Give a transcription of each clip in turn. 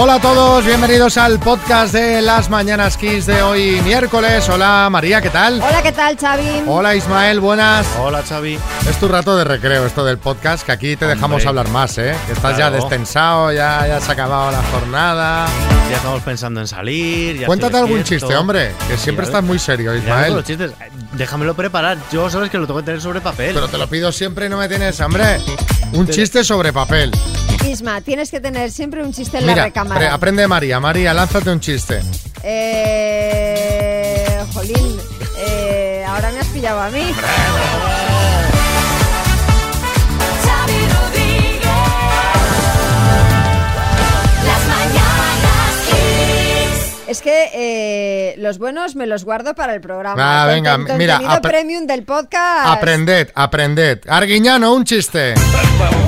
Hola a todos, bienvenidos al podcast de las Mañanas Kiss de hoy miércoles. Hola María, ¿qué tal? Hola, ¿qué tal, Xavi? Hola Ismael, buenas. Hola Xavi. Es tu rato de recreo esto del podcast, que aquí te dejamos hablar más, ¿eh? Que estás ya destensado, ya, ya se ha acabado la jornada. Ya estamos pensando en salir. ya Cuéntate algún chiste, hombre, que siempre estás muy serio, Ismael. los chistes. Déjamelo preparar. Yo sabes que lo tengo que tener sobre papel. Pero te lo pido siempre y no me tienes hambre. Un chiste sobre papel. Isma, tienes que tener siempre un chiste en la Mira, recámara. pre- aprende de María. María, lánzate un chiste. Eh, jolín, eh, ahora me has pillado a mí. Es que eh, los buenos me los guardo para el programa. Ah, venga, mira, contenido apre- premium del podcast. Aprended, aprended. Arguiñano, un chiste.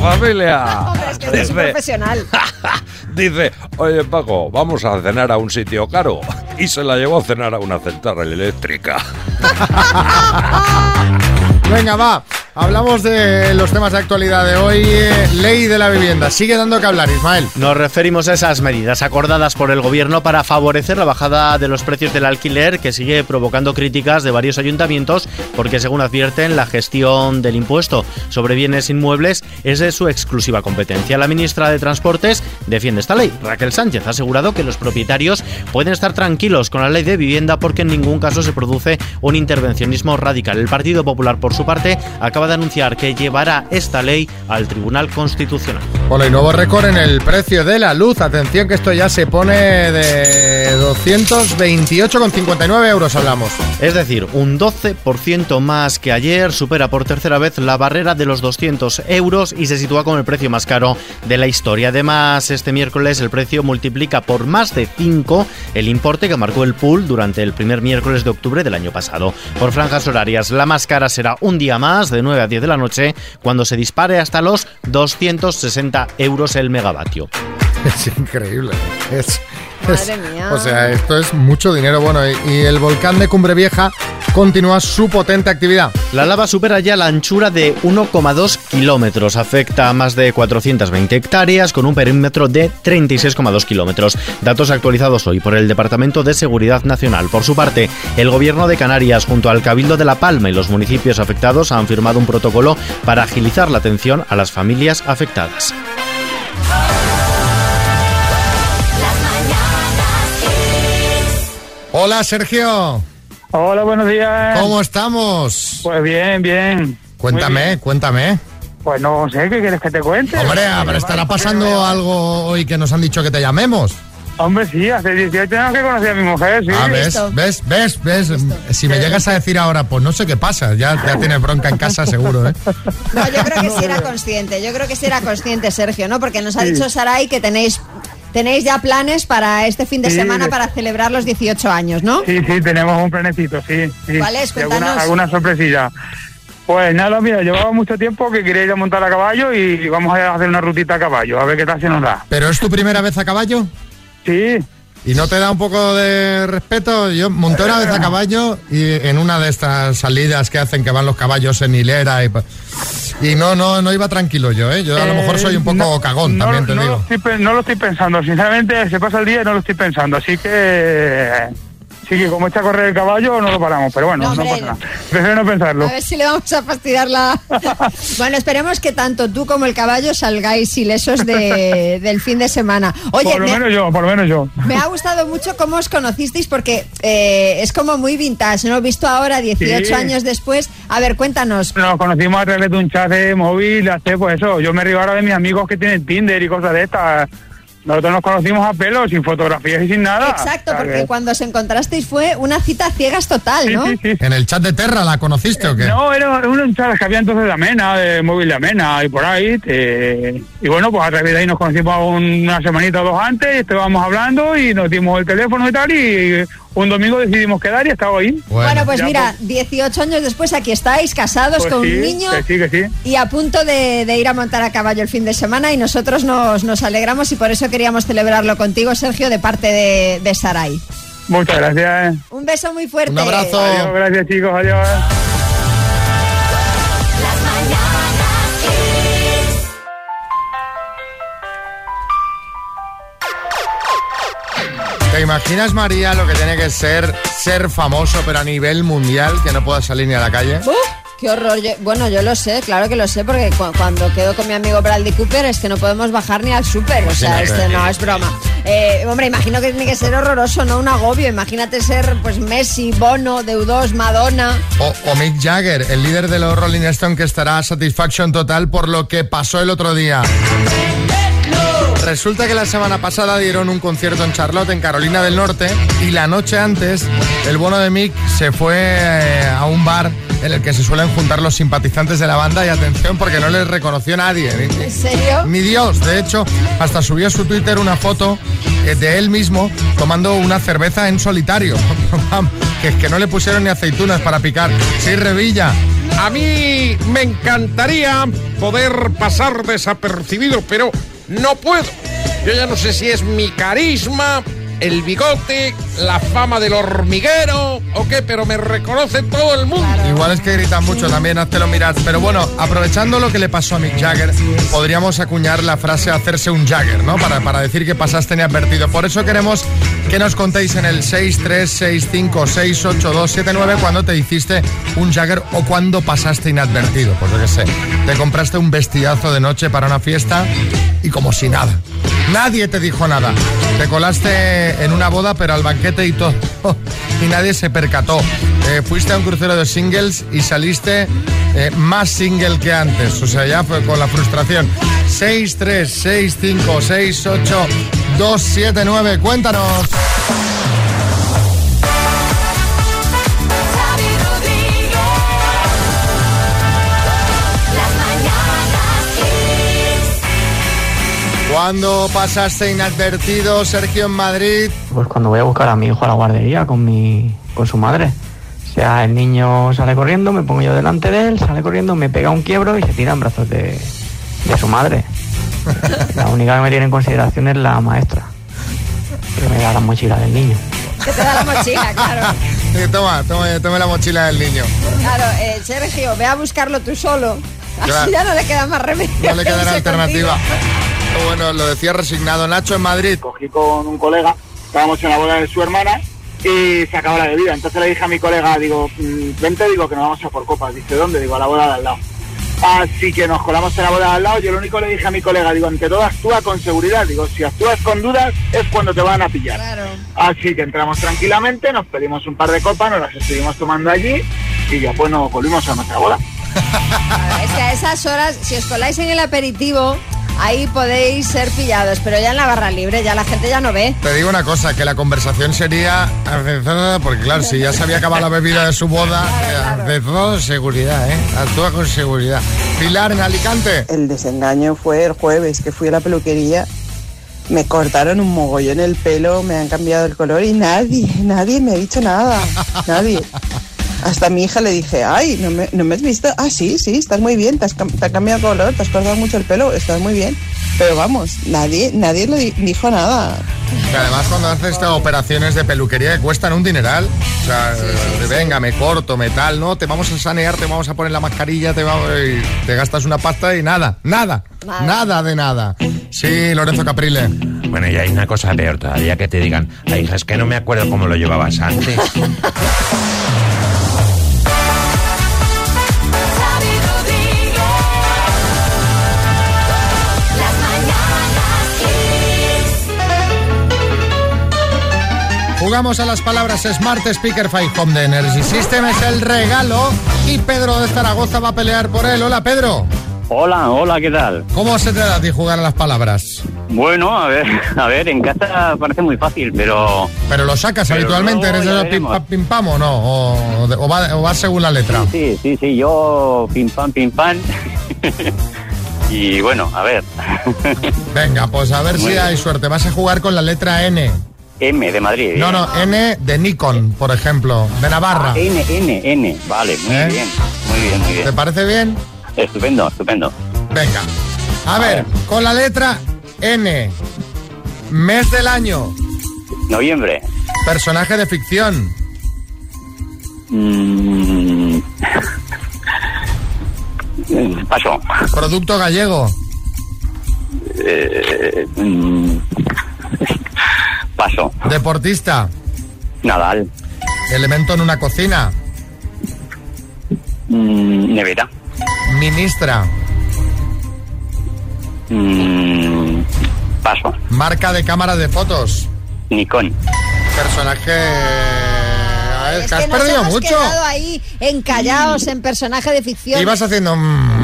Familia. Hombre, es que un Dice, profesional. dice, oye Paco, vamos a cenar a un sitio caro. Y se la llevó a cenar a una central eléctrica. Venga, va. Hablamos de los temas de actualidad de hoy. Eh, ley de la vivienda. Sigue dando que hablar, Ismael. Nos referimos a esas medidas acordadas por el gobierno para favorecer la bajada de los precios del alquiler que sigue provocando críticas de varios ayuntamientos porque según advierten la gestión del impuesto sobre bienes inmuebles es de su exclusiva competencia. La ministra de Transportes defiende esta ley. Raquel Sánchez ha asegurado que los propietarios pueden estar tranquilos con la ley de vivienda porque en ningún caso se produce un intervencionismo radical. El Partido Popular por su parte acaba de anunciar que llevará esta ley al Tribunal Constitucional. Bueno, y nuevo récord en el precio de la luz. Atención que esto ya se pone de 228,59 euros hablamos. Es decir, un 12% más que ayer, supera por tercera vez la barrera de los 200 euros y se sitúa como el precio más caro de la historia. Además, este miércoles el precio multiplica por más de 5 el importe que marcó el pool durante el primer miércoles de octubre del año pasado. Por franjas horarias, la más cara será un día más, de 9 a 10 de la noche, cuando se dispare hasta los 260 euros el megavatio. Es increíble. Es, Madre es- mía. O sea, esto es mucho dinero. Bueno, y, y el volcán de Cumbre Vieja continúa su potente actividad. La lava supera ya la anchura de 1,2 kilómetros, afecta a más de 420 hectáreas con un perímetro de 36,2 kilómetros. Datos actualizados hoy por el Departamento de Seguridad Nacional. Por su parte, el Gobierno de Canarias junto al Cabildo de La Palma y los municipios afectados han firmado un protocolo para agilizar la atención a las familias afectadas. Hola, Sergio. Hola, buenos días. ¿Cómo estamos? Pues bien, bien. Cuéntame, bien. cuéntame. Pues no sé, ¿qué quieres que te cuente? Hombre, ver, estará pasando algo hoy que nos han dicho que te llamemos. Hombre, sí, hace 18 años que conocí a mi mujer, sí. Ah, ves, ves, ves, ves. Si me llegas a decir ahora, pues no sé qué pasa, ya, ya tienes bronca en casa seguro, ¿eh? No, yo creo que sí era consciente. Yo creo que sí era consciente, Sergio, ¿no? Porque nos ha Sí. dicho Saray que tenéis tenéis ya planes para este fin de Sí. semana para celebrar los 18 años, ¿no? Sí, sí, tenemos un planecito, sí. sí. ¿Cuál es? Alguna sorpresilla. Pues nada, mira, llevaba mucho tiempo que quería ir a montar a caballo y vamos a hacer una rutita a caballo, a ver qué tal se nos da. ¿Pero es tu primera vez a caballo? Sí, ¿Y no te da un poco de respeto? Yo monté una vez a caballo y en una de estas salidas que hacen que van los caballos en hilera y, y no, no, no iba tranquilo yo, ¿eh? Yo a lo mejor soy un poco Eh, no- cagón, no- también te no digo. Lo estoy, no lo estoy pensando, sinceramente, se pasa el día y no lo estoy pensando, así que... Sí que como echa a correr el caballo no lo paramos, pero bueno, No, no, pasa nada. Prefiero no pensarlo. A ver si le vamos a fastidiar la... bueno, esperemos que tanto tú como el caballo salgáis ilesos de, del fin de semana. Oye, por lo me, menos yo, por lo menos yo. me ha gustado mucho cómo os conocisteis porque eh, es como muy vintage, ¿no? Visto ahora, 18 Sí. años después. A ver, cuéntanos. Nos conocimos a través de un chat de móvil, hace pues eso. Yo me río ahora de mis amigos que tienen Tinder y cosas de estas. Nosotros nos conocimos a pelo, sin fotografías y sin nada. Exacto, porque que- cuando os encontrasteis fue una cita a ciegas total, ¿no? sí, sí. ¿En el chat de Terra la conociste o qué? No, era un chat que había entonces de Amena, de móvil de Amena y por ahí. eh, y bueno, pues a través de ahí nos conocimos una semanita o dos antes, y estábamos hablando y nos dimos el teléfono y tal. Y un domingo decidimos quedar y estaba ahí. Bueno, pues ya, mira, 18 años después aquí estáis, casados Pues con sí, un niño que sí, que sí. y a punto de, de ir a montar a caballo el fin de semana y nosotros nos, nos alegramos y por eso queríamos celebrarlo contigo, Sergio, de parte de, de Saray. Muchas gracias. Un beso muy fuerte. Un abrazo. Adiós, gracias chicos, adiós. ¿Te imaginas, María, lo que tiene que ser ser famoso, pero a nivel mundial, que no puedas salir ni a la calle? ¡Qué horror! Yo- bueno, yo lo sé, claro que lo sé, porque cu- cuando quedo con mi amigo Bradley Cooper es que no podemos bajar ni al súper. O sea, este, no, es broma. Eh, hombre, imagino que tiene que ser horroroso, no un agobio. Imagínate ser pues Messi, Bono, Deudos, Madonna. O, o Mick Jagger, el líder de los Rolling Stones, que estará satisfaction total por lo que pasó el otro día. Resulta que la semana pasada dieron un concierto en Charlotte, en Carolina del Norte, y la noche antes, el bono de Mick se fue eh, a un bar en el que se suelen juntar los simpatizantes de la banda, y atención, porque no les reconoció nadie. Ni- ¿En serio? Ni Dios. De hecho, hasta subió a su Twitter una foto eh, de él mismo tomando una cerveza en solitario. que es que no le pusieron ni aceitunas para picar. Sí, Revilla. A mí me encantaría poder pasar desapercibido, pero no puedo. Yo ya no sé si es mi carisma, el bigote, la fama del hormiguero o qué, pero me reconoce todo el mundo. Igual es que gritan mucho también, háztelo mirar. Pero bueno, aprovechando lo que le pasó a Mick Jagger, podríamos acuñar la frase hacerse un Jagger, ¿no? Para, para decir que pasaste inadvertido. Por eso queremos que nos contéis en el 636568279 cuando te hiciste un Jagger o cuando pasaste inadvertido. Pues yo qué sé, te compraste un vestidazo de noche para una fiesta y como si nada. Nadie te dijo nada. Te colaste en una boda, pero al banquete y todo. Y nadie se percató. Eh, fuiste a un crucero de singles y saliste eh, más single que antes. O sea, ya fue con la frustración. 6, 3, 6, 5, 6, 8, 2, 7, 9. Cuéntanos. ¿Cuándo pasaste inadvertido, Sergio, en Madrid? Pues cuando voy a buscar a mi hijo a la guardería con mi con su madre. O sea, el niño sale corriendo, me pongo yo delante de él, sale corriendo, me pega un quiebro y se tira en brazos de, de su madre. La única que me tiene en consideración es la maestra, que me da la mochila del niño. Que te da la mochila, claro. Toma, toma, toma la mochila del niño. Claro, eh, Sergio, ve a buscarlo tú solo. Así ya no le queda más remedio. No le queda alternativa. contigo. Bueno, lo decía resignado Nacho en Madrid. cogí con un colega, estábamos en la boda de su hermana y se acabó la bebida. Entonces le dije a mi colega, digo, mm, vente, digo que nos vamos a por copas. Dice, ¿dónde? Digo, a la boda de al lado. Así que nos colamos en la boda de al lado. Yo lo único le dije a mi colega, digo, ante todo actúa con seguridad. Digo, si actúas con dudas es cuando te van a pillar. Claro. Así que entramos tranquilamente, nos pedimos un par de copas, nos las estuvimos tomando allí y ya pues nos volvimos a nuestra boda. Claro, Es que a esas horas, si os coláis en el aperitivo, ahí podéis ser pillados, pero ya en la barra libre ya la gente ya no ve. Te digo una cosa, que la conversación sería porque claro, si ya se había acabado la bebida de su boda, eh, de todo seguridad, ¿eh? Actúa con seguridad. Pilar en Alicante. El desengaño fue el jueves que fui a la peluquería. Me cortaron un mogollón el pelo, me han cambiado el color y nadie, nadie me ha dicho nada. Nadie. Hasta a mi hija le dije, ay, ¿no me, no me has visto? Ah, sí, sí, estás muy bien, te has, te ha cambiado el color, te has cortado mucho el pelo, estás muy bien. Pero vamos, nadie, nadie le di- dijo nada. Que además cuando haces estas operaciones de peluquería que cuestan un dineral, o sea, de, venga, me corto, me tal, no, te vamos a sanear, te vamos a poner la mascarilla, te, vamos, y te gastas una pasta y nada, nada, Nada. nada de nada. Sí, Lorenzo Caprile. Bueno, y hay una cosa peor todavía que te digan, ay, hija, es que no me acuerdo cómo lo llevabas antes. Jugamos a las palabras Smart Speaker 5 Home de Energy System, es el regalo y Pedro de Zaragoza va a pelear por él. Hola Pedro, Hola, hola, ¿qué tal? ¿cómo se te da a ti jugar a las palabras? Bueno, a ver, a ver, en casa parece muy fácil, pero Pero lo sacas Pero habitualmente, no, ¿eres de los pim, pam, pim, pam o no? ¿O, o va, o va según la letra? sí, sí, sí, yo pim pam, pim pam. y bueno, a ver, Venga, pues a ver Muy si bien. hay suerte. Vas a jugar con la letra N. M de Madrid. No, no, N de Nikon, por ejemplo, de Navarra. Ah, N, N, N, vale, muy ¿Eh? bien, muy bien, muy ¿Te bien. parece bien? Estupendo, estupendo. Venga. A ver, con la letra N. Mes del año. Noviembre. Personaje de ficción. Mm. Paso. Producto gallego. Eh, mm. Paso. Deportista. Nadal. Elemento en una cocina. Mm, nevera. Ministra. Mm, paso. Marca de cámara de fotos. Nikon. Personaje. A ver, Es que has nos perdido hemos mucho. quedado ahí encallados en personaje de ficción. Ibas haciendo. mm,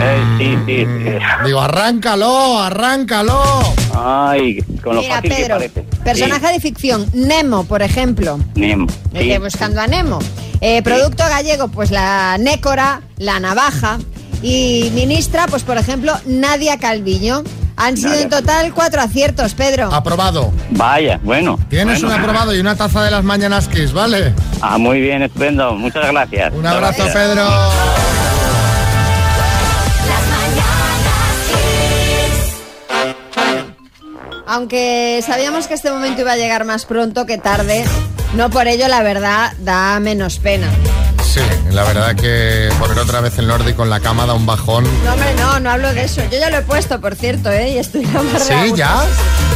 Eh, sí, sí. sí. Digo, arráncalo, arráncalo. Ay, con lo Mira, fácil que Pedro, parece. personaje de ficción, Nemo, por ejemplo. Nemo. El de Buscando a Nemo. Eh, producto gallego, pues la nécora, la navaja. Y ministra, pues por ejemplo, Nadia Calviño. Han sido Nadia. en total cuatro aciertos, Pedro. Aprobado. Vaya, bueno. Tienes bueno. un aprobado y una taza de las mañanas Kiss, ¿vale? Ah, muy bien, estupendo. Muchas gracias. Un abrazo, Gracias. Pedro. Aunque sabíamos que este momento iba a llegar más pronto que tarde, no por ello la verdad da menos pena. Sí, la verdad que poner otra vez el nórdico en la cama da un bajón. No, hombre, no, no hablo de eso. Yo ya lo he puesto, por cierto, ¿eh? Y estoy más ¿Sí, ya?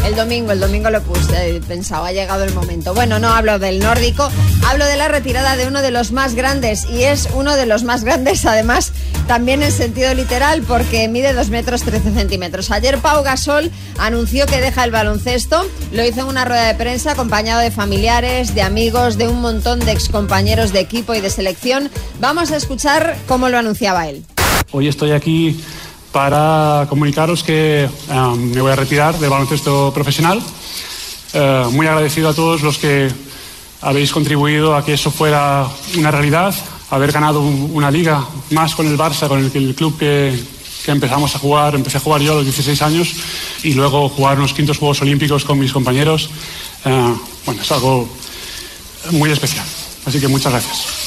El domingo, el domingo lo puse. He pensado, ha llegado el momento. Bueno, no hablo del nórdico, hablo de la retirada de uno de los más grandes. Y es uno de los más grandes, además, también en sentido literal, porque mide 2 metros 13 centímetros. Ayer Pau Gasol anunció que deja el baloncesto. Lo hizo en una rueda de prensa acompañado de familiares, de amigos, de un montón de excompañeros de equipo y de selección. Vamos a escuchar cómo lo anunciaba él. Hoy estoy aquí para comunicaros que eh, me voy a retirar del baloncesto profesional. Eh, muy agradecido a todos los que habéis contribuido a que eso fuera una realidad, haber ganado un- una liga más con el Barça, con el, el club que, que empezamos a jugar, empecé a jugar yo a los 16 años y luego jugar unos quintos Juegos Olímpicos con mis compañeros. Eh, bueno, es algo muy especial. Así que muchas gracias.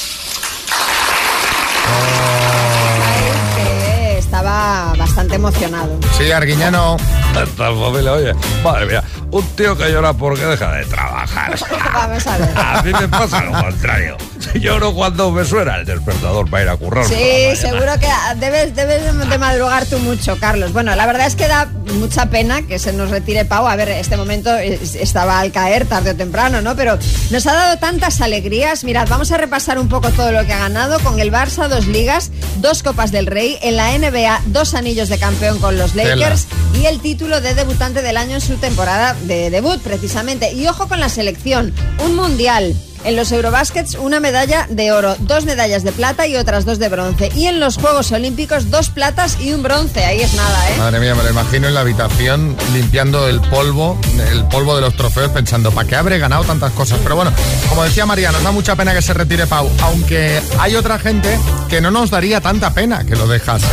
Emocionado. Sí, Arguiñano. Esta familia, oye, madre mía, un tío que llora porque deja de trabajar. Vamos a ver. A mí me pasa lo contrario. Lloro cuando me suena el despertador para ir a currar. Sí, seguro que debes, debes de madrugar tú mucho, Carlos. Bueno, la verdad es que da mucha pena que se nos retire Pau. A ver, este momento es- estaba al caer tarde o temprano, ¿no? Pero nos ha dado tantas alegrías. Mirad, vamos a repasar un poco todo lo que ha ganado. Con el Barça, dos ligas, dos Copas del Rey. En la NBA, dos anillos de campeón con los Tela. Lakers. Y el título de debutante del año en su temporada de debut, precisamente. Y ojo con la selección, un mundial. En los Eurobaskets, una medalla de oro, dos medallas de plata y otras dos de bronce. Y en los Juegos Olímpicos, dos platas y un bronce. Ahí es nada, ¿eh? Madre mía, me lo imagino en la habitación limpiando el polvo, el polvo de los trofeos, pensando, ¿para qué habré ganado tantas cosas? Pero bueno, como decía María, nos da mucha pena que se retire Pau, aunque hay otra gente que no nos daría tanta pena que lo dejase.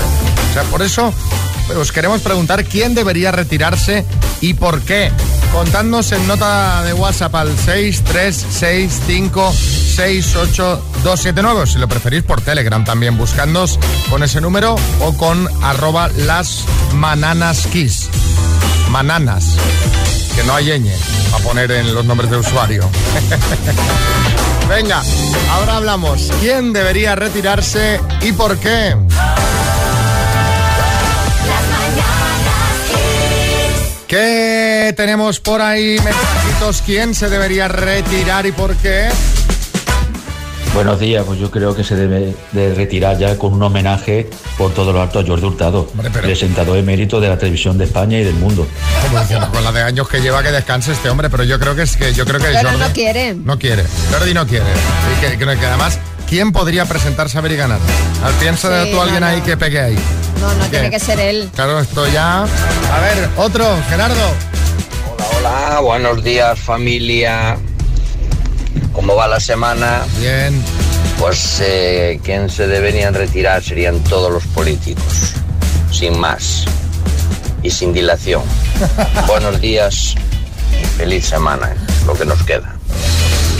O sea, por eso os queremos preguntar quién debería retirarse y por qué. Contadnos en nota de WhatsApp al 636568279, si lo preferís por Telegram también, buscándonos con ese número o con arroba las mananas kiss. Mananas, que no hay ñ a poner en los nombres de usuario. Venga, ahora hablamos. ¿Quién debería retirarse y por qué? ¿Qué tenemos por ahí? Mensajitos. ¿Quién se debería retirar y por qué? Buenos días, pues yo creo que se debe de retirar ya con un homenaje por todo lo alto a Jordi Hurtado, Hombre, pero- presentador emérito de la televisión de España y del mundo. Con la de años que lleva que descanse este hombre, pero yo creo que es que yo creo que Pero Jordi no quiere. no quiere. Jordi no quiere. Y que, que- que además, ¿quién podría presentarse a ver y ganar? Al piensa Sí, tú alguien no, ahí que pegue ahí. No, no, ¿Qué? tiene que ser él. Claro, esto ya. A ver, otro, Gerardo. Hola, buenos días familia. ¿Cómo va la semana? Bien. Pues eh, quien se deberían retirar serían todos los políticos, sin más y sin dilación. buenos días y feliz semana, eh, lo que nos queda.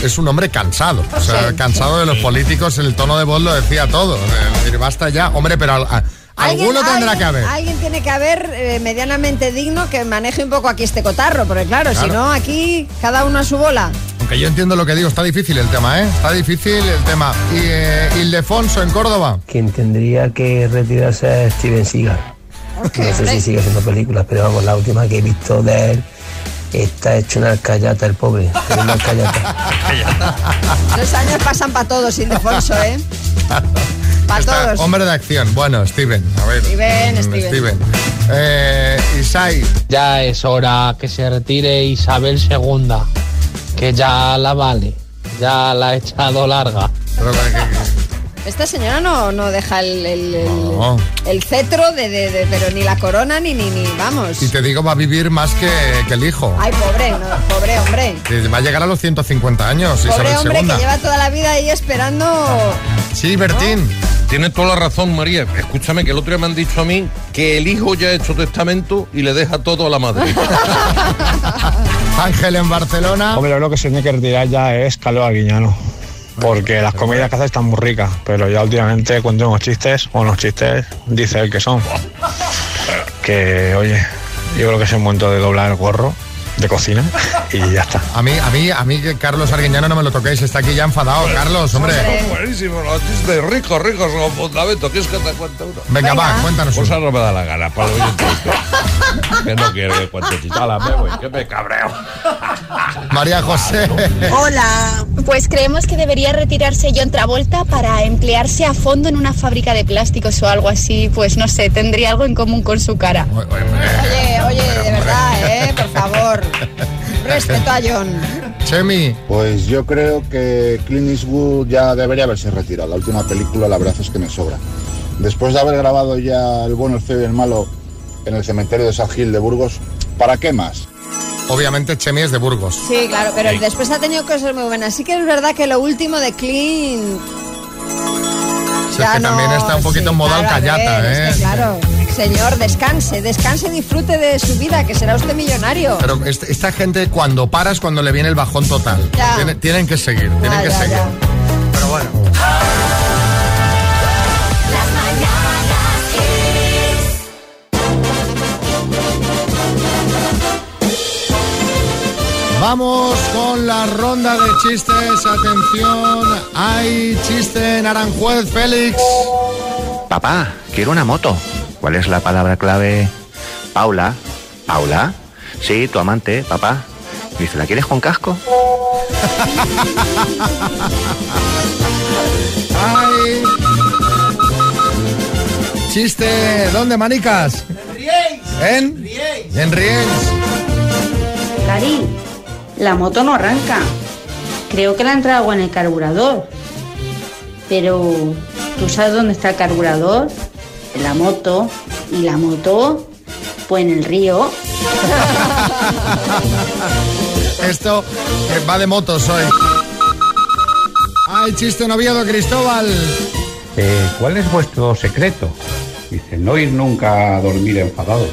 Es un hombre cansado. O sea, Sí, cansado de los políticos, el tono de voz lo decía todo. Es decir, basta ya. Hombre, pero a- alguno Alguien- tendrá que haber. Alguien tiene que haber eh, medianamente digno que maneje un poco aquí este cotarro, porque claro, si no, aquí cada uno a su bola. Aunque yo entiendo lo que digo, está difícil el tema, ¿eh? Está difícil el tema. Y eh, Ildefonso en Córdoba. Quien tendría que retirarse es Steven Seagal. No sé si sigue haciendo películas, pero vamos, la última que he visto de él Está hecho una alcayata el pobre. Una alcayata. Los años pasan para todos, Ildefonso, ¿eh? Para Está- todos. Hombre de acción. Bueno, Steven, a ver. Steven, Mm, Steven. Eh, Isai. Ya es hora que se retire Isabel II, que ya la vale, ya la ha echado larga. Esta señora no, no deja el, el- el- No. el cetro de, de- de- pero ni la corona ni ni ni vamos. Y te digo, va a vivir más que, que el hijo. Ay, pobre, no, pobre hombre. Va a llegar a los 150 años, Pobre Isabel hombre II. que lleva toda la vida ahí esperando. Sí, Bertín. Tienes toda la razón, María. Escúchame, que el otro día me han dicho a mí que el hijo ya ha hecho testamento y le deja todo a la madre. Ángel en Barcelona. Hombre, lo que se tiene que retirar ya es Carlos Arguiñano. Porque las comidas que hace están muy ricas, pero ya últimamente cuento unos chistes, o unos chistes, dice él que son. Que, oye, yo creo que es el momento de doblar el gorro de cocina y ya está. A mí, a mí, a mí que Carlos Arguiñano no me lo toquéis, está aquí ya enfadado. Carlos, hombre. Son buenísimos los chistes, ricos, ricos con fundamento. ¿Quieres que te cuente uno? Venga, va, cuéntanos Pues uno. ahora no me da la gana, para que no quiero que cuente chistes. Hala, me voy, que me cabreo. María José. Hola. Pues creemos que debería retirarse John Travolta para emplearse a fondo en una fábrica de plásticos o algo así. Pues no sé, tendría algo en común con su cara. Oye, oye, de verdad, ¿eh? Por favor. Respeto a John. Chemi. Pues yo creo que Clint Eastwood ya debería haberse retirado. La última película, la verdad es que me sobra. Después de haber grabado ya El bueno, el feo y el malo en el cementerio de San Gil de Burgos, ¿para qué más? Obviamente Chemi es de Burgos. Sí, claro, pero después ha tenido cosas muy buenas. Sí que es verdad que lo último de Clint. Es que también está un poquito en modal claro, ver, ¿eh? es que claro. Señor, descanse, descanse y disfrute de su vida, que será usted millonario. Pero est- esta gente cuando paras, cuando le viene el bajón total. Tienen, tienen que seguir, tienen que ya, seguir. ya. Pero bueno. Vamos con la ronda de chistes. Atención, hay chiste en Aranjuez, Félix. Papá, quiero una moto. ¿Cuál es la palabra clave? Paula. ¿Paula? Sí, tu amante, papá. Dice, ¿la quieres con casco? Ay. Chiste, ¿dónde, manicas? ¿En? En Riens. Cari, la moto no arranca. Creo que le ha entrado agua en el carburador. Pero, ¿tú sabes dónde está el carburador? La moto. ¿Y la moto? Pues en el río. Esto eh, va de motos hoy. Ay, chiste en Oviedo, Cristóbal. Eh, ¿Cuál es vuestro secreto? Dice, no ir nunca a dormir enfadados.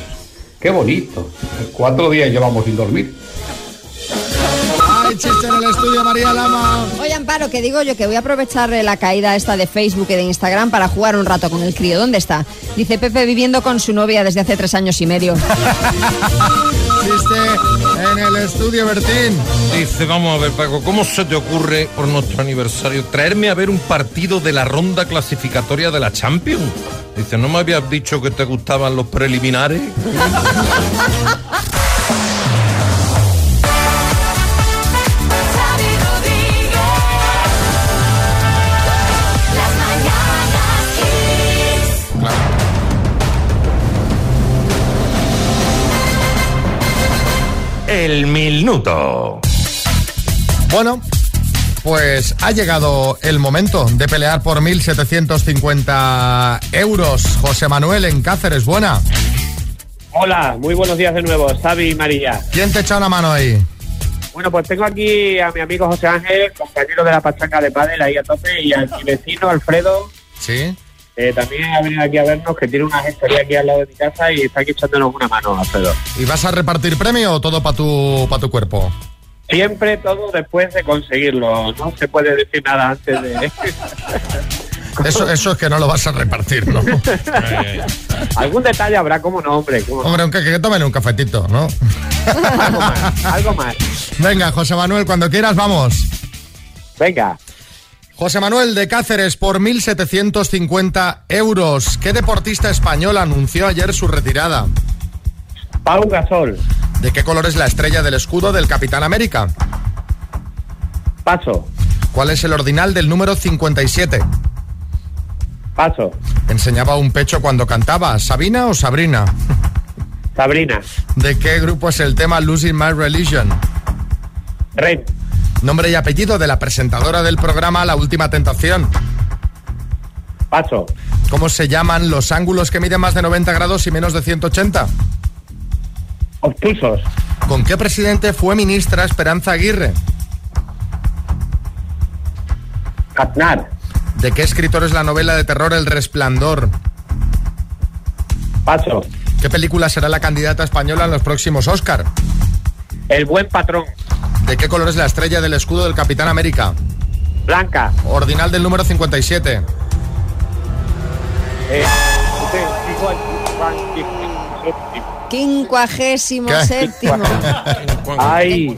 Qué bonito. Cuatro días llevamos sin dormir. Chiste en el estudio, María Lama. Oye, Amparo, que digo yo que voy a aprovechar la caída esta de Facebook y de Instagram para jugar un rato con el crío. ¿Dónde está? Dice Pepe viviendo con su novia desde hace tres años y medio. Chiste en el estudio, Bertín. Dice, vamos a ver, Paco, ¿cómo se te ocurre por nuestro aniversario traerme a ver un partido de la ronda clasificatoria de la Champions? Dice, ¿no me habías dicho que te gustaban los preliminares? El minuto. Bueno, pues ha llegado el momento de pelear por 1.750 euros. José Manuel en Cáceres, buena. Hola, muy buenos días de nuevo, Xavi y María. ¿Quién te echa una mano ahí? Bueno, pues tengo aquí a mi amigo José Ángel, compañero de la pachanga de pádel ahí a tope, y a mi vecino Alfredo, Sí. Eh, también ha venido aquí a vernos, que tiene una gestoría aquí al lado de mi casa y está aquí echándonos una mano, Alfredo. ¿Y vas a repartir premio o todo para tu, pa tu cuerpo? Siempre todo después de conseguirlo, no se puede decir nada antes de... Eso, eso es que no lo vas a repartir, ¿no? Algún detalle habrá, como no, hombre. cómo. Hombre, aunque que tomen un cafetito, ¿no? algo más, algo más. Venga, José Manuel, cuando quieras, vamos. Venga. José Manuel de Cáceres por 1.750 euros. ¿Qué deportista español anunció ayer su retirada? Pau Gasol. ¿De qué color es la estrella del escudo del Capitán América? Paso. ¿Cuál es el ordinal del número 57? Paso. Enseñaba un pecho cuando cantaba. ¿Sabina o Sabrina? Sabrina. ¿De qué grupo es el tema Losing My Religion? Ren. Nombre y apellido de la presentadora del programa La Última Tentación. Paso. ¿Cómo se llaman los ángulos que miden más de 90 grados y menos de 180? Obtusos. ¿Con qué presidente fue ministra Esperanza Aguirre? Aznar. ¿De qué escritor es la novela de terror El Resplandor? Paso. ¿Qué película será la candidata española en los próximos Oscar? El buen patrón. ¿De qué color es la estrella del escudo del Capitán América? Blanca. Ordinal del número 57. Eh, Quincuagésimo séptimo. Ay.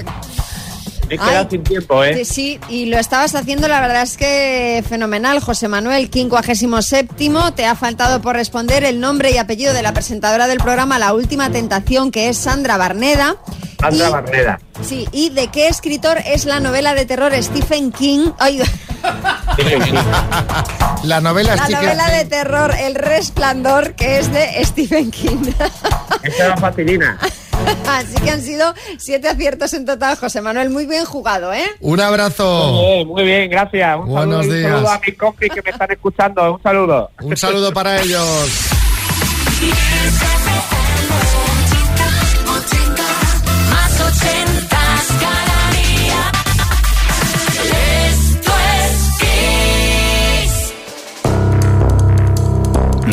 Me he quedado Ay, sin tiempo, ¿eh? Sí, y lo estabas haciendo, la verdad es que fenomenal, José Manuel, quincuagésimo séptimo. Te ha faltado por responder el nombre y apellido de la presentadora del programa La Última Tentación, que es Sandra Barneda. Sandra Y- Barneda. Sí, ¿y de qué escritor es la novela de terror Stephen King? Ay, La novela la novela de terror El Resplandor, que es de Stephen King. Esta era facilina. Así que han sido siete aciertos en total, José Manuel. Muy bien jugado, ¿eh? Un abrazo. Muy bien, muy bien, gracias. Un Buenos saludo, días. Un saludo a mis compis que me están escuchando. Un saludo. Un saludo para ellos.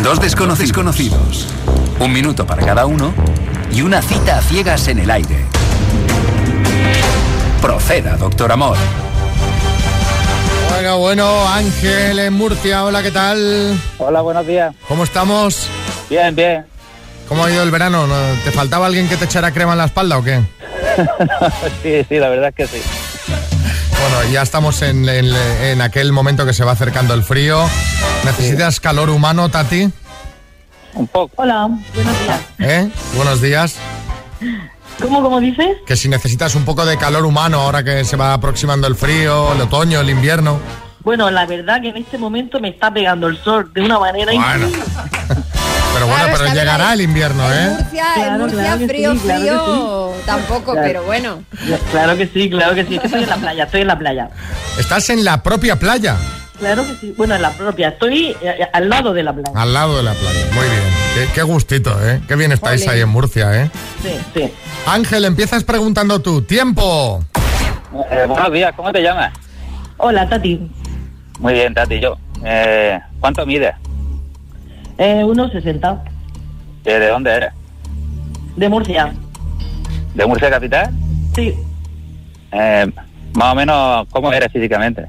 Dos desconocidos conocidos, un minuto para cada uno y una cita a ciegas en el aire. Proceda, doctor Amor. Bueno, bueno, Ángel en Murcia, hola, ¿qué tal? Hola, buenos días. ¿Cómo estamos? Bien, bien. ¿Cómo ha ido el verano? ¿No- ¿Te faltaba alguien que te echara crema en la espalda o qué? sí, sí, la verdad es que sí. Bueno, ya estamos en, en- en aquel momento que se va acercando el frío. ¿Necesitas calor humano, Tati? Un poco. Hola, buenos días. ¿Eh? Buenos días. ¿Cómo, cómo dices? Que si necesitas un poco de calor humano ahora que se va aproximando el frío, el otoño, el invierno. Bueno, la verdad que en este momento me está pegando el sol de una manera Bueno. increíble. Pero bueno, Claro, pero llegará el invierno, ¿eh? Murcia, en Claro, Murcia claro que frío, sí, claro que frío, tampoco, Claro. pero bueno. Claro que sí, claro que sí. Estoy en la playa, estoy en la playa. Estás en la propia playa, Claro que sí. Bueno, en la propia. Estoy eh, al lado de la playa. al lado de la playa. Muy bien. Qué, qué gustito, ¿eh? Qué bien estáis Ole. ahí en Murcia, ¿eh? Sí, sí. Ángel, empiezas preguntando tú. ¡Tiempo! Eh, buenos días, ¿cómo te llamas? Hola, Tati. Muy bien, Tati, yo. Eh, ¿Cuánto mides? Eh, 1,60. Eh, ¿De dónde eres? De Murcia. ¿De Murcia Capital? Sí. Eh, más o menos, ¿cómo eres físicamente?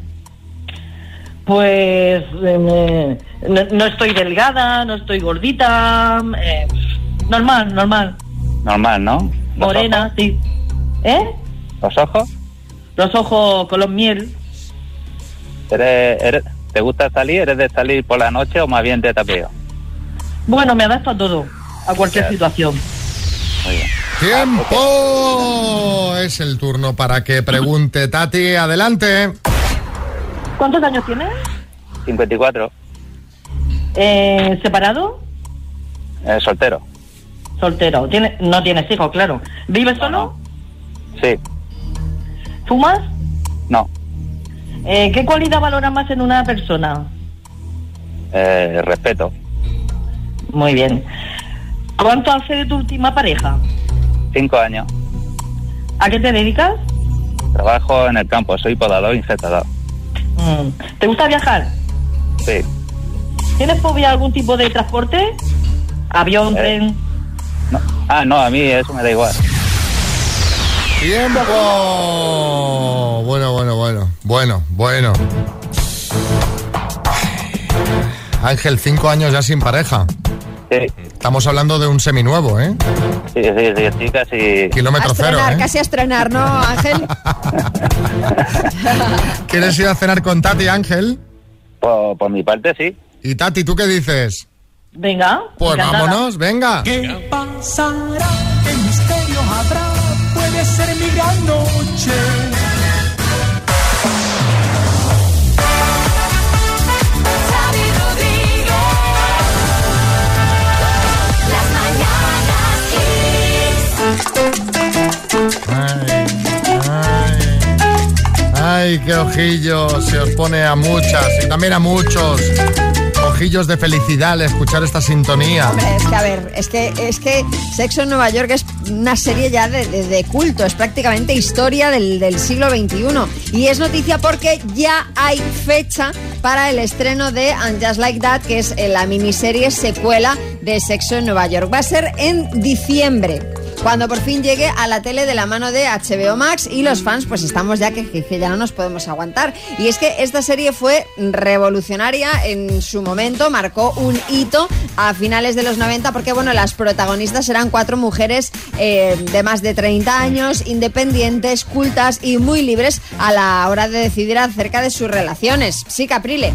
Pues eh, no, no estoy delgada, no estoy gordita. eh, normal, normal. Normal, ¿no? ¿Los Morena, sí. ¿Eh? ¿Los ojos? Los ojos color miel. ¿Eres, eres- ¿Te gusta salir? ¿Eres de salir por la noche o más bien de tapeo? Bueno, me adapto a todo, a cualquier Ya. situación. Muy bien. ¡Tiempo! Es el turno para que pregunte Tati. Adelante. ¿Cuántos años tienes? 54. Eh, ¿Separado? Eh, soltero. Soltero. ¿Tiene, no tienes hijos, claro. ¿Vives solo? Sí. ¿Fumas? No. Eh, ¿Qué cualidad valoras más en una persona? Eh, respeto. Muy bien. ¿Cuánto hace de tu última pareja? Cinco años. ¿A qué te dedicas? Trabajo en el campo. Soy podador infectador. Mm. ¿Te gusta viajar? Sí. ¿Tienes fobia a algún tipo de transporte? ¿Avión, Eh. tren? No. Ah, no, a mí eso me da igual. ¡Tiempo! Bueno, bueno, bueno. Bueno, bueno. Ángel, cinco años ya sin pareja. Sí, Estamos hablando de un seminuevo, ¿eh? sí, sí, sí, estoy casi... Kilómetro a cero, estrenar, ¿eh? casi a estrenar, ¿no, Ángel? ¿Quieres ir a cenar con Tati, Ángel? Por, por mi parte, sí. Y Tati, ¿tú qué dices? Venga. Pues encantada. vámonos, venga. ¿Qué pasará? ¿Qué misterio habrá? noche. Xavi Ay, qué ojillo se os pone a muchas y también a muchos. Ojillos de felicidad al escuchar esta sintonía. Es que a ver, es que, es que Sexo en Nueva York es una serie ya de culto, es prácticamente historia del, del siglo XXI. Y es noticia porque ya hay fecha para el estreno de And Just Like That, que es eh, la miniserie secuela de Sexo en Nueva York. Va a ser en diciembre. Cuando por fin llegue a la tele de la mano de HBO Max y los fans pues estamos ya que, que- ya no nos podemos aguantar. Y es que esta serie fue revolucionaria en su momento, marcó un hito a finales de los 90 porque bueno, las protagonistas eran cuatro mujeres eh, de más de 30 años, independientes, cultas y muy libres a la hora de decidir acerca de sus relaciones. Sí, Caprile.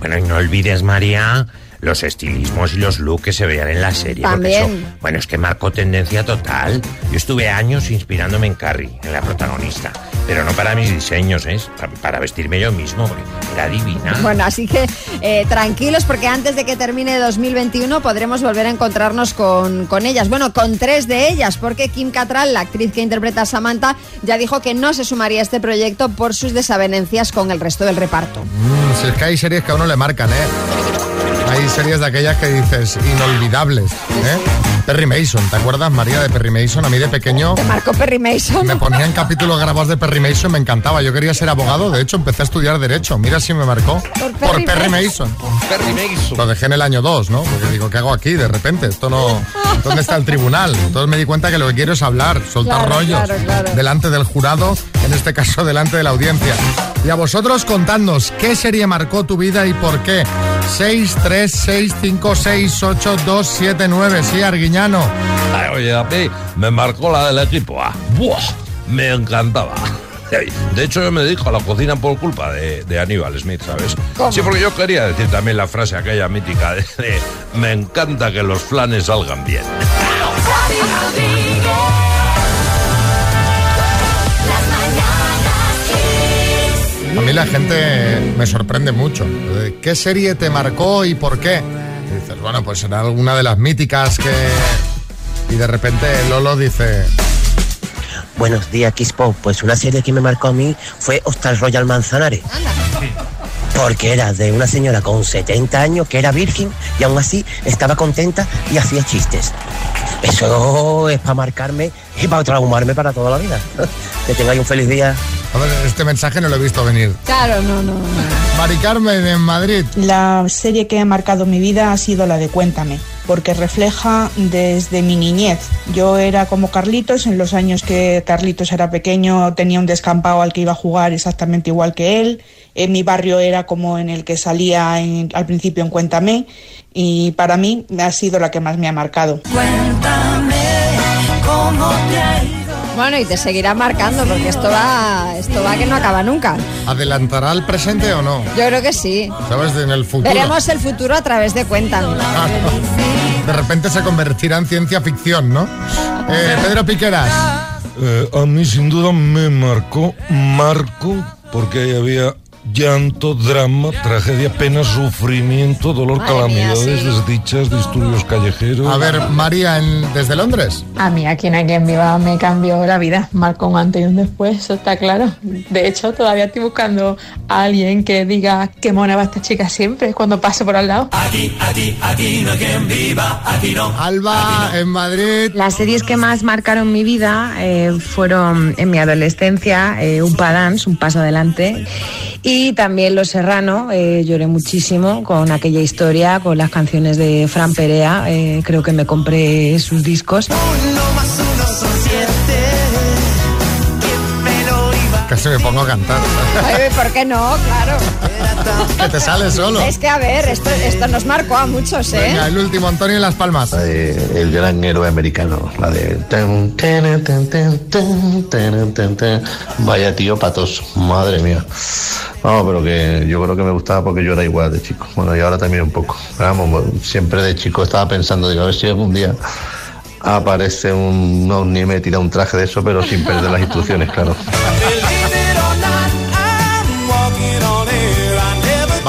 Bueno, y no olvides, María, los estilismos y los looks que se veían en la serie. porque También. eso, bueno, es que marcó tendencia total. Yo estuve años inspirándome en Carrie, en la protagonista. Pero no para mis diseños, ¿eh? Para, vestirme yo mismo, porque era divina. Bueno, así que eh, tranquilos porque antes de que termine 2021 podremos volver a encontrarnos con, con ellas. Bueno, con tres de ellas, porque Kim Cattrall, la actriz que interpreta a Samantha, ya dijo que no se sumaría a este proyecto por sus desavenencias con el resto del reparto. Mm, si es que hay series que a uno le marcan, ¿eh? Hay series de aquellas que dices inolvidables, ¿eh? Perry Mason, ¿te acuerdas, María, de Perry Mason? A mí de pequeño Te marcó Perry Mason. me ponían capítulos grabados de Perry Mason, me encantaba. Yo quería ser abogado, de hecho empecé a estudiar Derecho. Mira si me marcó. Por Perry Mason. Perry Mason. Lo dejé en el año 2, ¿no? Porque digo, ¿qué hago aquí? De repente, esto no... ¿Dónde está el tribunal? Entonces me di cuenta que lo que quiero es hablar, soltar Claro, rollos claro, claro. delante del jurado, en este caso delante de la audiencia. Y a vosotros contadnos, ¿qué serie marcó tu vida y por qué? 6, 3, 6, 5, 6, 8, 2, 7, 9. Sí, Arguiñano. Ay, oye, a mí me marcó la del equipo A. ¡Buah! Me encantaba. De hecho, yo me dedico a la cocina por culpa de, de Aníbal Smith, ¿sabes? ¿Cómo? Sí, porque yo quería decir también la frase aquella mítica de, de, me encanta que los flanes salgan bien. la gente me sorprende mucho. ¿Qué serie te marcó y por qué? Dices, bueno, pues será alguna de las míticas que... Y de repente Lolo dice... Buenos días, Kispo. Pues una serie que me marcó a mí fue Hostal Royal Manzanares. Porque era de una señora con 70 años que era virgen y aún así estaba contenta y hacía chistes. Eso es para marcarme y para traumarme para toda la vida. Que tengáis un feliz día. A ver, este mensaje no lo he visto venir. Claro, no, no. no. Mari Carmen en Madrid. La serie que ha marcado mi vida ha sido la de Cuéntame, porque refleja desde mi niñez. Yo era como Carlitos, en los años que Carlitos era pequeño tenía un descampado al que iba a jugar exactamente igual que él. En mi barrio era como en el que salía en- al principio en Cuéntame y para mí ha sido la que más me ha marcado. Cuéntame cómo te ha ido. Bueno, y te seguirá marcando porque esto va, esto va que no acaba nunca. ¿Adelantará el presente o no? Yo creo que sí. ¿Sabes? En el futuro. Veremos el futuro a través de Cuéntame. De repente se convertirá en ciencia ficción, ¿no? Eh, Pedro Piqueras. Eh, a mí sin duda me marcó Marco porque ahí había llanto, drama, tragedia, pena, sufrimiento, dolor, Madre mía, calamidades, sí. desdichas, disturbios callejeros. A ver, María, en- desde Londres. A mí aquí en Aquí en Viva me cambió la vida, marcó un antes y un después, eso está claro. De hecho, todavía estoy buscando a alguien que diga qué mona va esta chica siempre cuando paso por al lado. Aquí, aquí, aquí no hay quien viva, aquí no. Alba, en Madrid. Las series que más marcaron mi vida eh, fueron en mi adolescencia eh, Un Padance, Un Paso Adelante, y también Los Serrano. eh, lloré muchísimo con aquella historia, con las canciones de Fran Perea. eh, creo que me compré sus discos. Casi me pongo a cantar. Ay, ¿Por qué no? Claro. que te sale solo. Es que a ver, esto, esto nos marcó a muchos, ¿eh? Venga, el último, Antonio en Las Palmas. el gran héroe americano, la de... ten, ten, ten, ten, ten, ten, ten, ten. Vaya tío patoso, madre mía. Vamos, pero que yo creo que me gustaba porque yo era igual de chico. Bueno, y ahora también un poco. Vamos, siempre de chico estaba pensando, digo, a ver si algún día aparece un ovni y me tira un traje de eso, pero sin perder las instrucciones, claro.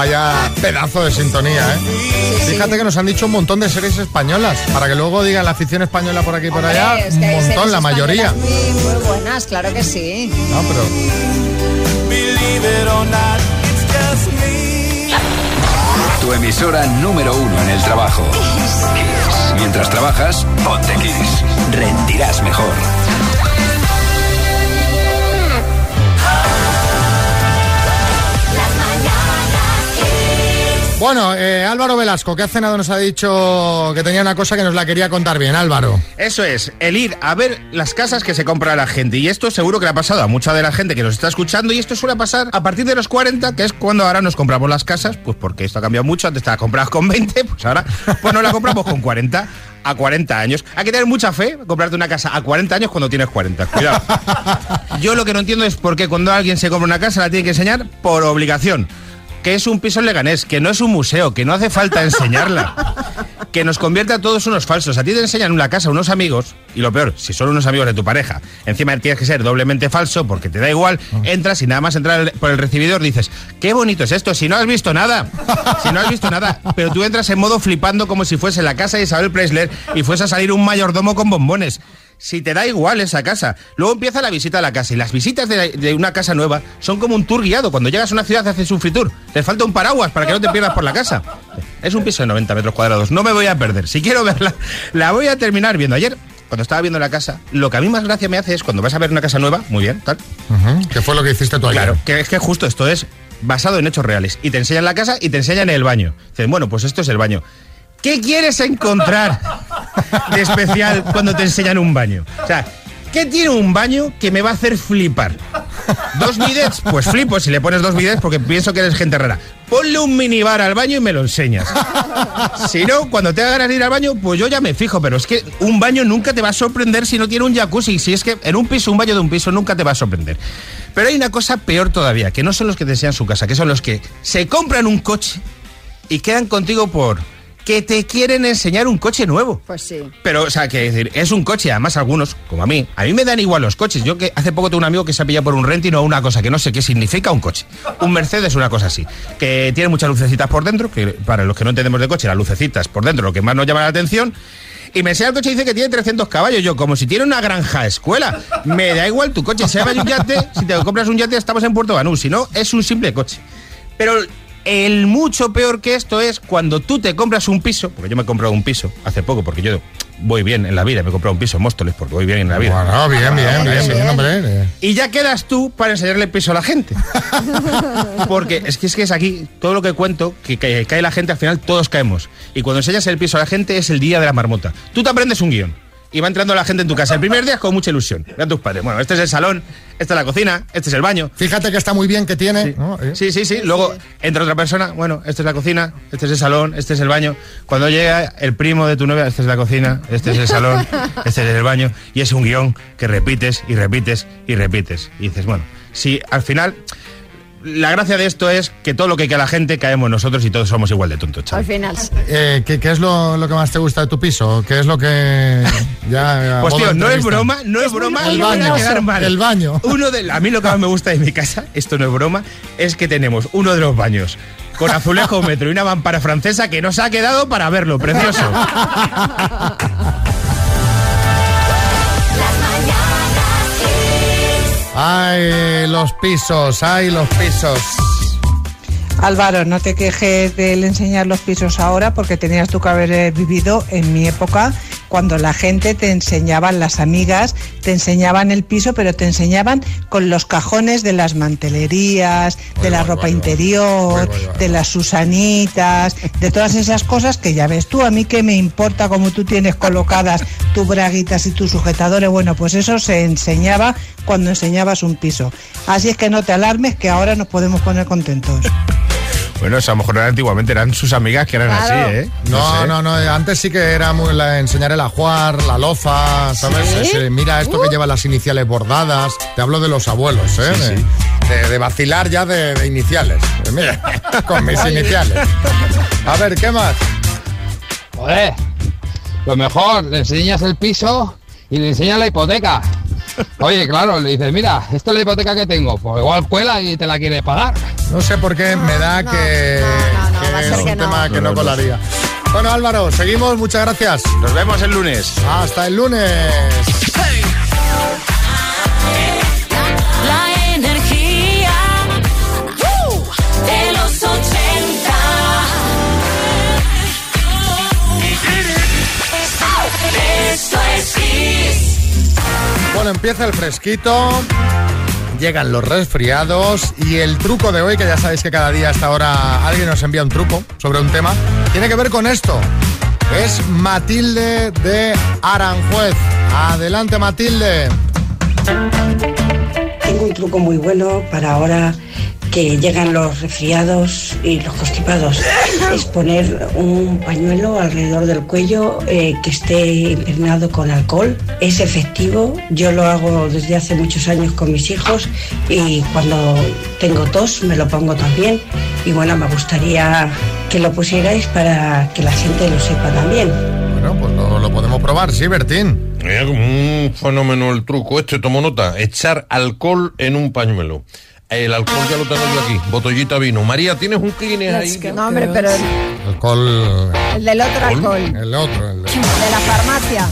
Vaya pedazo de sintonía, ¿eh? Fíjate que nos han dicho un montón de series españolas, para que luego digan la afición española por aquí y por Hombre, allá, es que un montón, la mayoría. Muy, muy buenas, claro que sí. No, pero Tu emisora número uno en el trabajo. Kiss. Mientras trabajas, ponte Kiss. Rendirás mejor. Bueno, eh, Álvaro Velasco, que ha cenado nos ha dicho que tenía una cosa que nos la quería contar bien. Álvaro. Eso es, el ir a ver las casas que se compra la gente. Y esto seguro que le ha pasado a mucha de la gente que nos está escuchando. Y esto suele pasar a partir de los 40, que es cuando ahora nos compramos las casas. Pues porque esto ha cambiado mucho. Antes te la comprabas con 20, pues ahora pues no la compramos con 40. A 40 años. Hay que tener mucha fe comprarte una casa a 40 años cuando tienes 40. Cuidado. Yo lo que no entiendo es por qué cuando alguien se compra una casa la tiene que enseñar por obligación. Que es un piso en Leganés, que no es un museo, que no hace falta enseñarla. Que nos convierte a todos unos falsos. A ti te enseñan una casa unos amigos, y lo peor, si son unos amigos de tu pareja, encima tienes que ser doblemente falso porque te da igual, entras y nada más entrar por el recibidor dices, qué bonito es esto, si no has visto nada, si no has visto nada, pero tú entras en modo flipando como si fuese la casa de Isabel Preisler y fuese a salir un mayordomo con bombones. Si te da igual esa casa. Luego empieza la visita a la casa. Y las visitas de, de una casa nueva son como un tour guiado. Cuando llegas a una ciudad haces un free tour. Te falta un paraguas para que no te pierdas por la casa. Es un piso de 90 metros cuadrados. No me voy a perder. Si quiero verla, la voy a terminar viendo. Ayer, cuando estaba viendo la casa, lo que a mí más gracia me hace es cuando vas a ver una casa nueva, muy bien, tal. Ujú, ¿Qué fue lo que hiciste tú ayer? Claro, que es que justo esto es basado en hechos reales. Y te enseñan la casa y te enseñan el baño. Dicen, bueno, pues esto es el baño. ¿Qué quieres encontrar de especial cuando te enseñan un baño? O sea, ¿qué tiene un baño que me va a hacer flipar? ¿Dos bidets? Pues flipo si le pones dos bidets porque pienso que eres gente rara. Ponle un minibar al baño y me lo enseñas. Si no, cuando te de ir al baño, pues yo ya me fijo, pero es que un baño nunca te va a sorprender si no tiene un jacuzzi. Si es que en un piso, un baño de un piso nunca te va a sorprender. Pero hay una cosa peor todavía, que no son los que te enseñan su casa, que son los que se compran un coche y quedan contigo por que te quieren enseñar un coche nuevo. Pues sí. Pero, o sea, que decir, es un coche, además algunos, como a mí, a mí me dan igual los coches. Yo que hace poco tengo un amigo que se ha pillado por un renting o una cosa que no sé qué significa un coche. Un Mercedes, una cosa así. Que tiene muchas lucecitas por dentro, que para los que no entendemos de coche, las lucecitas por dentro, lo que más nos llama la atención. Y me enseña el coche y dice que tiene 300 caballos. Yo, como si tiene una granja escuela. Me da igual tu coche, sea un yate. Si te compras un yate, estamos en Puerto Banús. Si no, es un simple coche. Pero el mucho peor que esto es cuando tú te compras un piso, porque yo me he comprado un piso hace poco, porque yo voy bien en la vida, me he comprado un piso en Móstoles porque voy bien en la vida. Bueno, bien, bien, bien, bien, hombre. Y ya quedas tú para enseñarle el piso a la gente. Porque es que es que es aquí todo lo que cuento, que, que cae la gente, al final todos caemos. Y cuando enseñas el piso a la gente es el día de la marmota. Tú te aprendes un guion. Y va entrando la gente en tu casa. El primer día es con mucha ilusión. Vean tus padres. Bueno, este es el salón, esta es la cocina, este es el baño. Fíjate que está muy bien que tiene. Sí, ¿no? Eh. sí, sí, sí. Luego entra otra persona. Bueno, esta es la cocina, este es el salón, este es el baño. Cuando llega el primo de tu novia, esta es la cocina, este es el salón, este es el baño. Y es un guion que repites y repites y repites. Y dices, bueno, si al final la gracia de esto es que todo lo que cae la gente caemos nosotros y todos somos igual de tontos, chaval. Al final. Eh, ¿qué, qué es lo, lo que más te gusta de tu piso? ¿Qué es lo que ya a Pues tío, no es broma, no es, broma, El a baño, quedar mal. el baño. Uno de, a mí lo que más me gusta de mi casa, esto no es broma, es que tenemos uno de los baños con azulejo metro y una mampara francesa que nos ha quedado para verlo, precioso. Ay, los pisos, ay, los pisos. Álvaro, no te quejes del enseñar los pisos ahora porque tenías tú que haber eh, vivido en mi época cuando la gente te enseñaban, las amigas, te enseñaban el piso, pero te enseñaban con los cajones de las mantelerías, de la ropa interior, de las susanitas, de todas esas cosas que ya ves tú, a mí que me importa cómo tú tienes colocadas tus braguitas y tus sujetadores, bueno, pues eso se enseñaba cuando enseñabas un piso. Así es que no te alarmes que ahora nos podemos poner contentos. Bueno, eso a lo mejor era antiguamente eran sus amigas que eran Claro. así, ¿eh? No, sé. no, no, antes sí que era muy la, enseñar el ajuar, la loza, ¿sabes? ¿Sí? Ese, mira esto que lleva las iniciales bordadas. Te hablo de los abuelos, ¿eh? Sí, de, sí. de- de vacilar ya de, de iniciales. Eh, Mira, con mis iniciales. A ver, ¿qué más? Joder, Lo mejor, le enseñas el piso y le enseñas la hipoteca. Oye, claro, le dices, mira, esta es la hipoteca que tengo. Pues igual cuela y te la quiere pagar. No sé por qué me da que, que va a ser es un que no. tema que no colaría. Bueno, Álvaro, seguimos. Muchas gracias. Nos vemos el lunes. Hasta el lunes. La energía de los 80. Esto es Kiss. Empieza el fresquito. Llegan los resfriados y el truco de hoy, que ya sabéis que cada día a esta hora alguien nos envía un truco sobre un tema, tiene que ver con esto. Es Matilde de Aranjuez. Adelante, Matilde. Tengo un truco muy bueno para ahora que llegan los resfriados y los constipados. Es poner un pañuelo alrededor del cuello eh, que esté impregnado con alcohol. Es efectivo. Yo lo hago desde hace muchos años con mis hijos y cuando tengo tos me lo pongo también. Y bueno, me gustaría que lo pusierais para que la gente lo sepa también. Bueno, pues lo, lo podemos probar, sí, Bertín. Mira, como un fenómeno el truco este, tomo nota, echar alcohol en un pañuelo. El alcohol ya lo tengo yo aquí, botellita vino. María, ¿tienes un Kleenex ahí? No, hombre, pero el, Alcohol. el del otro alcohol. El otro. el de- De la farmacia.